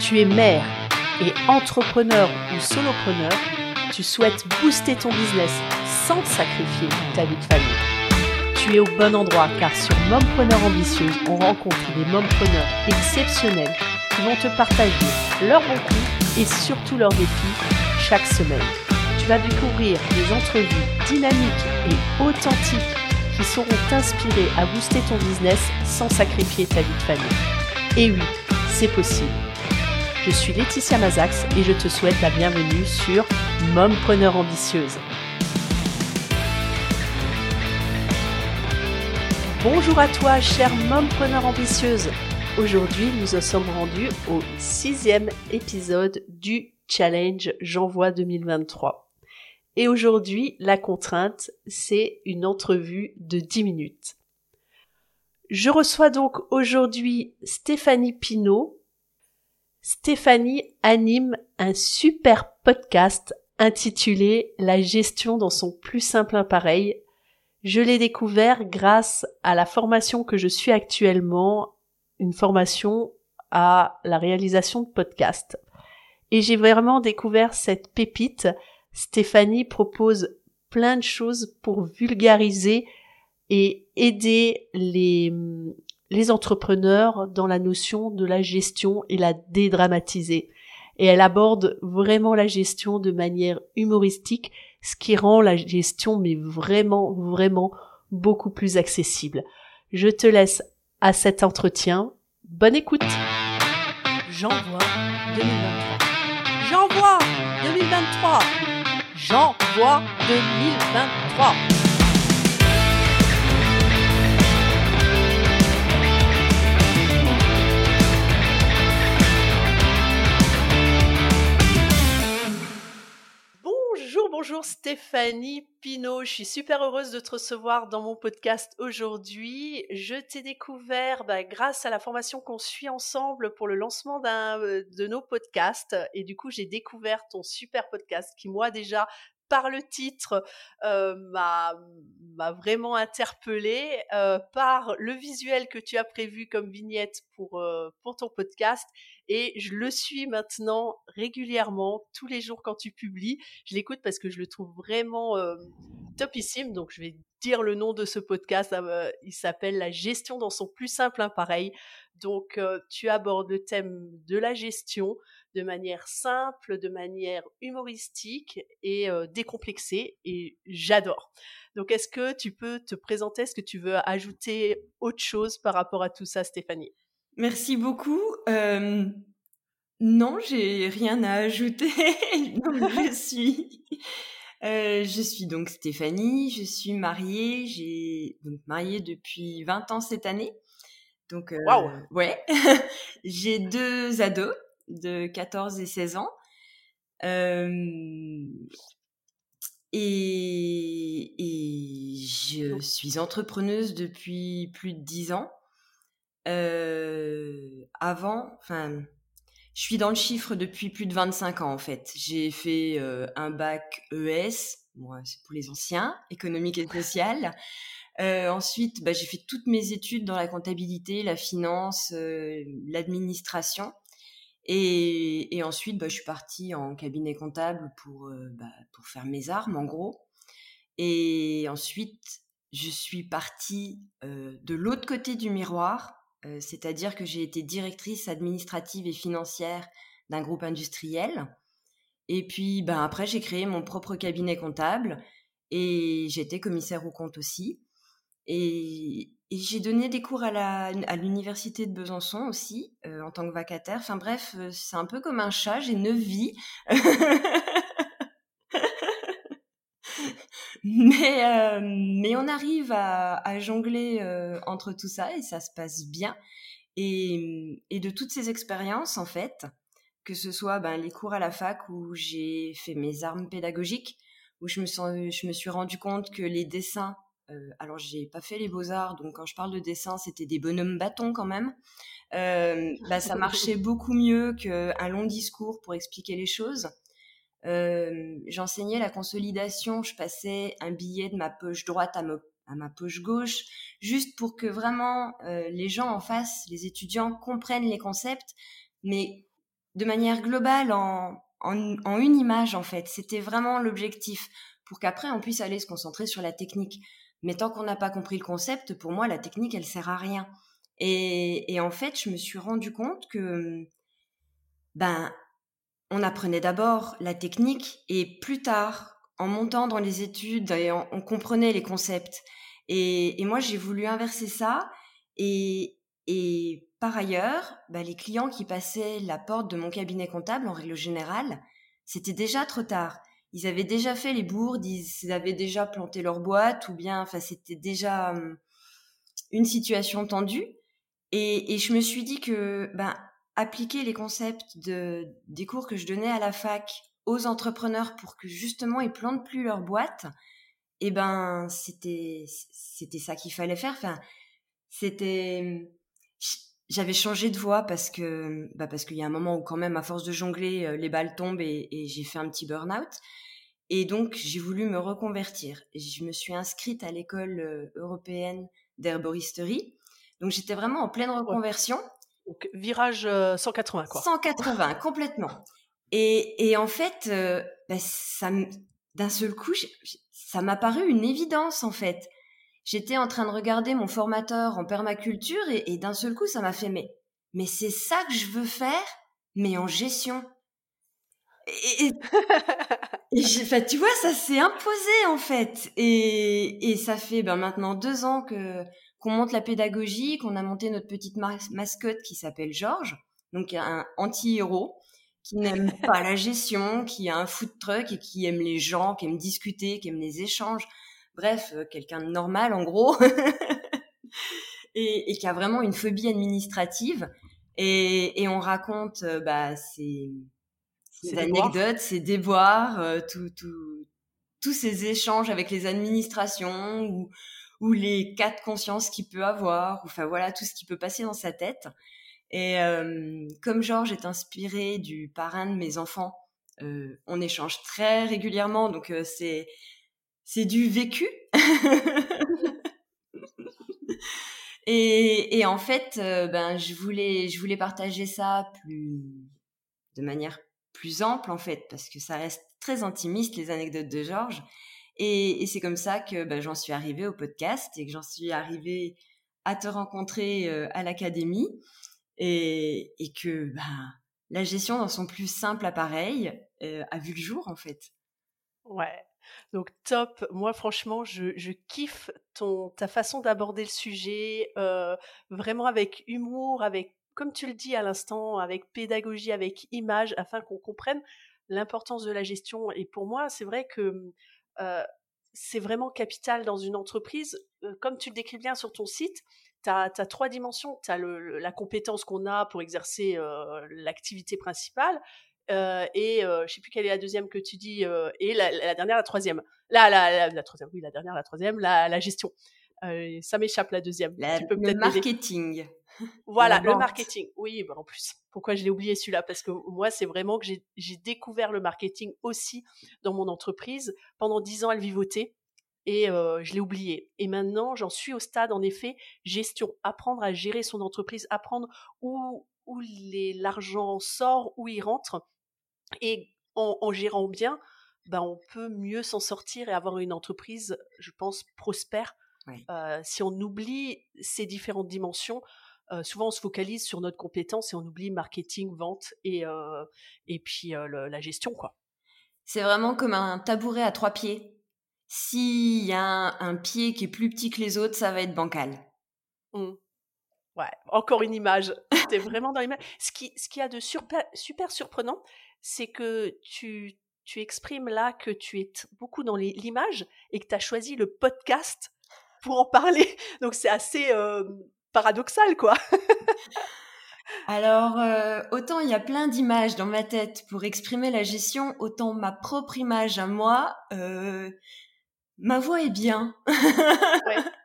Tu es mère et entrepreneur ou solopreneur, tu souhaites booster ton business sans sacrifier ta vie de famille. Tu es au bon endroit car sur Mompreneur Ambitieuse, on rencontre des mompreneurs exceptionnels qui vont te partager leurs bons et surtout leurs défis chaque semaine. Tu vas découvrir des entrevues dynamiques et authentiques qui sauront t'inspirer à booster ton business sans sacrifier ta vie de famille. Et oui, c'est possible. Je suis Laetitia Mazax et je te souhaite la bienvenue sur Mompreneur Ambitieuse. Bonjour à toi, chère Mompreneur Ambitieuse. Aujourd'hui, nous en sommes rendus au sixième épisode du Challenge J'envoie 2023. Et aujourd'hui, la contrainte, c'est une entrevue de 10 minutes. Je reçois donc aujourd'hui Stéphanie Pinault, Stéphanie anime un super podcast intitulé La gestion dans son plus simple appareil. Je l'ai découvert grâce à la formation que je suis actuellement, une formation à la réalisation de podcasts. Et j'ai vraiment découvert cette pépite. Stéphanie propose plein de choses pour vulgariser et aider les, les entrepreneurs dans la notion de la gestion et la dédramatiser. Et elle aborde vraiment la gestion de manière humoristique, ce qui rend la gestion mais vraiment, vraiment beaucoup plus accessible. Je te laisse à cet entretien. Bonne écoute. J'envoie 2023. J'envoie 2023. J'envoie 2023. Bonjour Stéphanie Pinault. Je suis super heureuse de te recevoir dans mon podcast aujourd'hui. Je t'ai découvert bah, grâce à la formation qu'on suit ensemble pour le lancement d'un euh, de nos podcasts. Et du coup, j'ai découvert ton super podcast qui, moi, déjà, par le titre m'a vraiment interpellée, par le visuel que tu as prévu comme vignette pour, pour ton podcast. Et je le suis maintenant régulièrement, tous les jours quand tu publies. Je l'écoute parce que je le trouve vraiment topissime. Donc je vais dire le nom de ce podcast. il s'appelle La gestion dans son plus simple appareil. Donc tu abordes le thème de la gestion, de manière simple, de manière humoristique et euh, décomplexée. Et j'adore. Donc, est-ce que tu peux te présenter? Est-ce que tu veux ajouter autre chose par rapport à tout ça, Stéphanie? Merci beaucoup. Euh, non, j'ai rien à ajouter. je suis. Euh, je suis donc Stéphanie, je suis mariée, j'ai donc mariée depuis 20 ans cette année. Donc, ouais, j'ai deux ados, de 14 et 16 ans. et, je suis entrepreneuse depuis plus de 10 ans. avant, enfin, je suis dans le chiffre depuis plus de 25 ans en fait. J'ai fait un bac ES, moi c'est pour les anciens, économique et social. ensuite, bah, j'ai fait toutes mes études dans la comptabilité, la finance, l'administration. Et, ensuite, bah, je suis partie en cabinet comptable pour, euh, bah, pour faire mes armes, en gros. Et ensuite, je suis partie euh, de l'autre côté du miroir, euh, c'est-à-dire que j'ai été directrice administrative et financière d'un groupe industriel. Et puis, bah, après, j'ai créé mon propre cabinet comptable et j'étais commissaire au compte aussi. Et, j'ai donné des cours à, à l'université de Besançon aussi, euh, en tant que vacataire. Enfin bref, euh, c'est un peu comme un chat, j'ai neuf vies. mais, euh, mais on arrive à, à jongler entre tout ça et ça se passe bien. Et, et de toutes ces expériences, en fait, que ce soit ben, les cours à la fac où j'ai fait mes armes pédagogiques, où je me, sens, je me suis rendu compte que les dessins euh, alors j'ai pas fait les beaux arts, donc quand je parle de dessin, c'était des bonhommes bâtons quand même. Euh, bah, ça marchait beaucoup mieux qu'un long discours pour expliquer les choses. Euh, j'enseignais la consolidation, je passais un billet de ma poche droite à, à ma poche gauche, juste pour que vraiment les gens en face, les étudiants, comprennent les concepts, mais de manière globale en, en, une image en fait. C'était vraiment l'objectif pour qu'après on puisse aller se concentrer sur la technique. Mais tant qu'on n'a pas compris le concept, pour moi la technique elle sert à rien. Et, en fait, je me suis rendu compte que ben on apprenait d'abord la technique et plus tard, en montant dans les études, on, comprenait les concepts. Et, moi, j'ai voulu inverser ça. Et, par ailleurs, bah, les clients qui passaient la porte de mon cabinet comptable, en règle générale, c'était déjà trop tard. Ils avaient déjà fait les bourdes, ils avaient déjà planté leur boîte, ou bien, enfin, c'était déjà hum, une situation tendue. Et, et, je me suis dit que, ben, appliquer les concepts de, des cours que je donnais à la fac aux entrepreneurs pour que justement ils plantent plus leur boîte, et eh ben, c'était, c'était ça qu'il fallait faire. Enfin, c'était, hum, j'avais changé de voie parce que bah parce qu'il y a un moment où quand même à force de jongler euh, les balles tombent et, j'ai fait un petit burn-out. Et donc j'ai voulu me reconvertir. Je me suis inscrite à l'école euh, européenne d'herboristerie. Donc j'étais vraiment en pleine reconversion. Donc virage 180 euh, quoi. 180 complètement. Et, et en fait bah, ça d'un seul coup ça m'a paru une évidence en fait j'étais en train de regarder mon formateur en permaculture et, d'un seul coup, ça m'a fait mais, mais c'est ça que je veux faire, mais en gestion. Et, et, tu vois, ça s'est imposé en fait. Et, et ça fait ben, maintenant deux ans que qu'on monte la pédagogie, qu'on a monté notre petite mascotte qui s'appelle Georges, donc un anti-héros qui n'aime pas la gestion, qui a un food truck et qui aime les gens, qui aime discuter, qui aime les échanges bref, euh, quelqu'un de normal en gros, et, qui a vraiment une phobie administrative. Et, on raconte euh, bah, ses, anecdotes, ses déboires, euh, tous ces échanges avec les administrations ou, ou les cas de conscience qu'il peut avoir, enfin voilà, tout ce qui peut passer dans sa tête. Et comme Georges est inspiré du parrain de mes enfants, on échange très régulièrement, donc c'est c'est du vécu. et, en fait, euh, ben, je voulais, je voulais partager ça plus, de manière plus ample, en fait, parce que ça reste très intimiste, les anecdotes de Georges. Et, c'est comme ça que ben, j'en suis arrivée au podcast et que j'en suis arrivée à te rencontrer euh, à l'académie et, que ben, la gestion dans son plus simple appareil euh, a vu le jour, en fait. Ouais, donc top. Moi, franchement, je, je kiffe ton, ta façon d'aborder le sujet, euh, vraiment avec humour, avec, comme tu le dis à l'instant, avec pédagogie, avec image, afin qu'on comprenne l'importance de la gestion. Et pour moi, c'est vrai que euh, c'est vraiment capital dans une entreprise. Euh, comme tu le décris bien sur ton site, tu as, trois dimensions. Tu as la compétence qu'on a pour exercer l'activité principale, euh, et euh, je sais plus quelle est la deuxième que tu dis, euh, et la, dernière, la troisième. La, la, la, troisième, oui, la dernière, la troisième, la, la gestion. ça m'échappe la deuxième. le marketing. Voilà, le marketing. Oui, bah en plus, pourquoi je l'ai oublié celui-là? Parce que moi, c'est vraiment que j'ai découvert le marketing aussi dans mon entreprise. Pendant dix ans, elle vivotait et je l'ai oublié. Et maintenant, j'en suis au stade, en effet, gestion, apprendre à gérer son entreprise, apprendre où, où l'argent sort, où il rentre, et en, gérant bien, ben, on peut mieux s'en sortir et avoir une entreprise, je pense, prospère. Euh, si on oublie ces différentes dimensions, euh, souvent on se focalise sur notre compétence et on oublie marketing, vente et, euh, et puis la gestion. quoi. C'est vraiment comme un tabouret à trois pieds. S'il y a un, pied qui est plus petit que les autres, ça va être bancal. Mmh. Ouais, encore une image. T'es vraiment dans l'image. Ce qui, ce qui a de super, super surprenant, c'est que tu, tu exprimes là que tu es beaucoup dans l'image et que tu as choisi le podcast pour en parler. Donc c'est assez euh, paradoxal, quoi. Alors, euh, autant il y a plein d'images dans ma tête pour exprimer la gestion, autant ma propre image à moi, euh, ma voix est bien. ouais.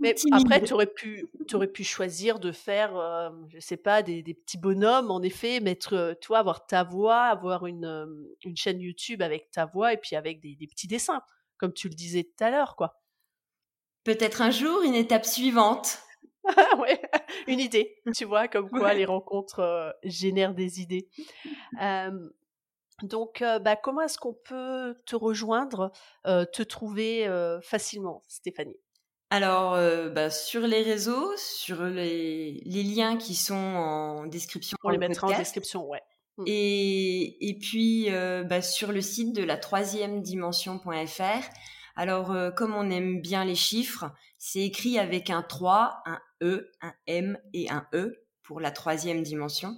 Mais après, tu aurais pu, aurais pu choisir de faire, euh, je sais pas, des, des, petits bonhommes, en effet, mettre, toi, avoir ta voix, avoir une, une chaîne YouTube avec ta voix et puis avec des, des petits dessins, comme tu le disais tout à l'heure, quoi. Peut-être un jour, une étape suivante. ouais, une idée. Tu vois, comme quoi les rencontres euh, génèrent des idées. donc, euh, bah, comment est-ce qu'on peut te rejoindre, te trouver facilement, Stéphanie? Alors, bah, sur les réseaux, sur les, liens qui sont en description. On les mettra en description, ouais. Mmh. Et, et puis, bah, sur le site de la troisième dimension.fr, alors, euh, comme on aime bien les chiffres, c'est écrit avec un 3, un E, un M et un E pour la troisième dimension.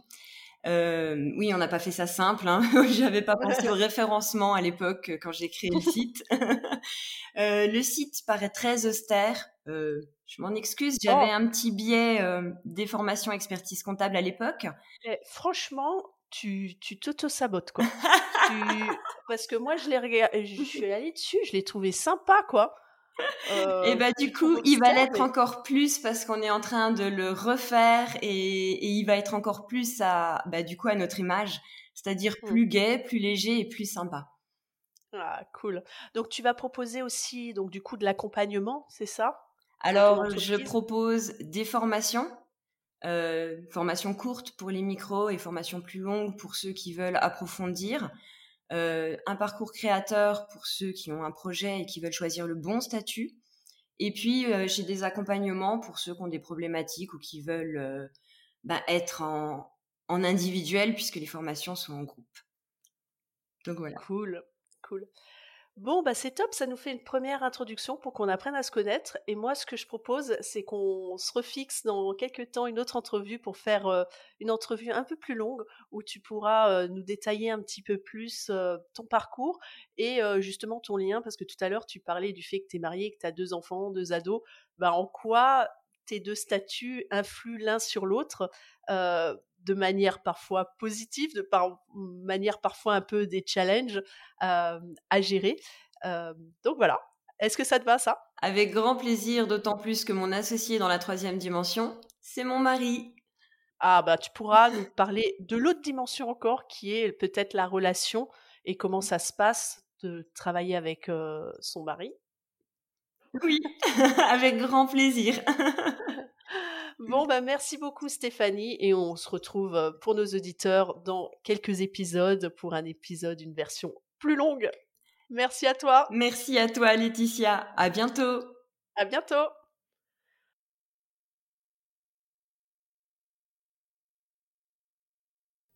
Euh, oui, on n'a pas fait ça simple. Hein. J'avais pas pensé au référencement à l'époque euh, quand j'ai créé le site. le site paraît très austère. je m'en excuse, j'avais oh. un petit biais des formations expertise comptable à l'époque. Franchement, tu t'auto-sabotes, quoi. Parce que moi, je je suis allée dessus, je l'ai trouvé sympa, quoi. Euh, et bah du coup, il va l'être encore plus parce qu'on est en train de le refaire et, il va être encore plus à, bah, du coup, à notre image, c'est-à-dire mmh. plus gai, plus léger et plus sympa. Ah, cool. Donc tu vas proposer aussi, donc du coup, de l'accompagnement, c'est ça? Alors, je propose des formations euh, formation courte pour les micros et formation plus longue pour ceux qui veulent approfondir. Euh, un parcours créateur pour ceux qui ont un projet et qui veulent choisir le bon statut. Et puis, euh, j'ai des accompagnements pour ceux qui ont des problématiques ou qui veulent euh, bah, être en, en individuel puisque les formations sont en groupe. Donc voilà. Cool, cool. Bon, bah c'est top, ça nous fait une première introduction pour qu'on apprenne à se connaître. Et moi, ce que je propose, c'est qu'on se refixe dans quelques temps une autre entrevue pour faire euh, une entrevue un peu plus longue où tu pourras euh, nous détailler un petit peu plus euh, ton parcours et justement ton lien, parce que tout à l'heure, tu parlais du fait que tu es marié, que tu as deux enfants, deux ados. Bah, en quoi tes deux statuts influent l'un sur l'autre de manière parfois positive, de par manière parfois un peu des challenges à gérer. donc voilà. Est-ce que ça te va ça? Avec grand plaisir, d'autant plus que mon associé dans la troisième dimension, c'est mon mari. Ah bah tu pourras nous parler de l'autre dimension encore, qui est peut-être la relation et comment ça se passe de travailler avec son mari. Oui, avec grand plaisir. Bon, bah, merci beaucoup Stéphanie et on se retrouve euh, pour nos auditeurs dans quelques épisodes pour un épisode, une version plus longue. Merci à toi. Merci à toi Laetitia. À bientôt. À bientôt.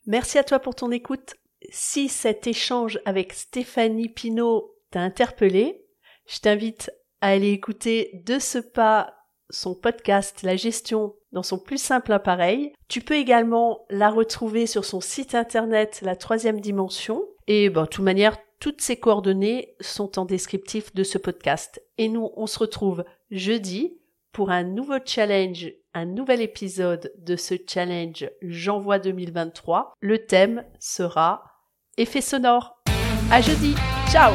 Merci à toi pour ton écoute. Si cet échange avec Stéphanie Pinault t'a interpellé, je t'invite à aller écouter de ce pas son podcast La gestion dans son plus simple appareil. Tu peux également la retrouver sur son site internet La Troisième Dimension. Et ben, de toute manière, toutes ces coordonnées sont en descriptif de ce podcast. Et nous, on se retrouve jeudi pour un nouveau challenge, un nouvel épisode de ce challenge J'envoie 2023. Le thème sera effet sonore. À jeudi. Ciao!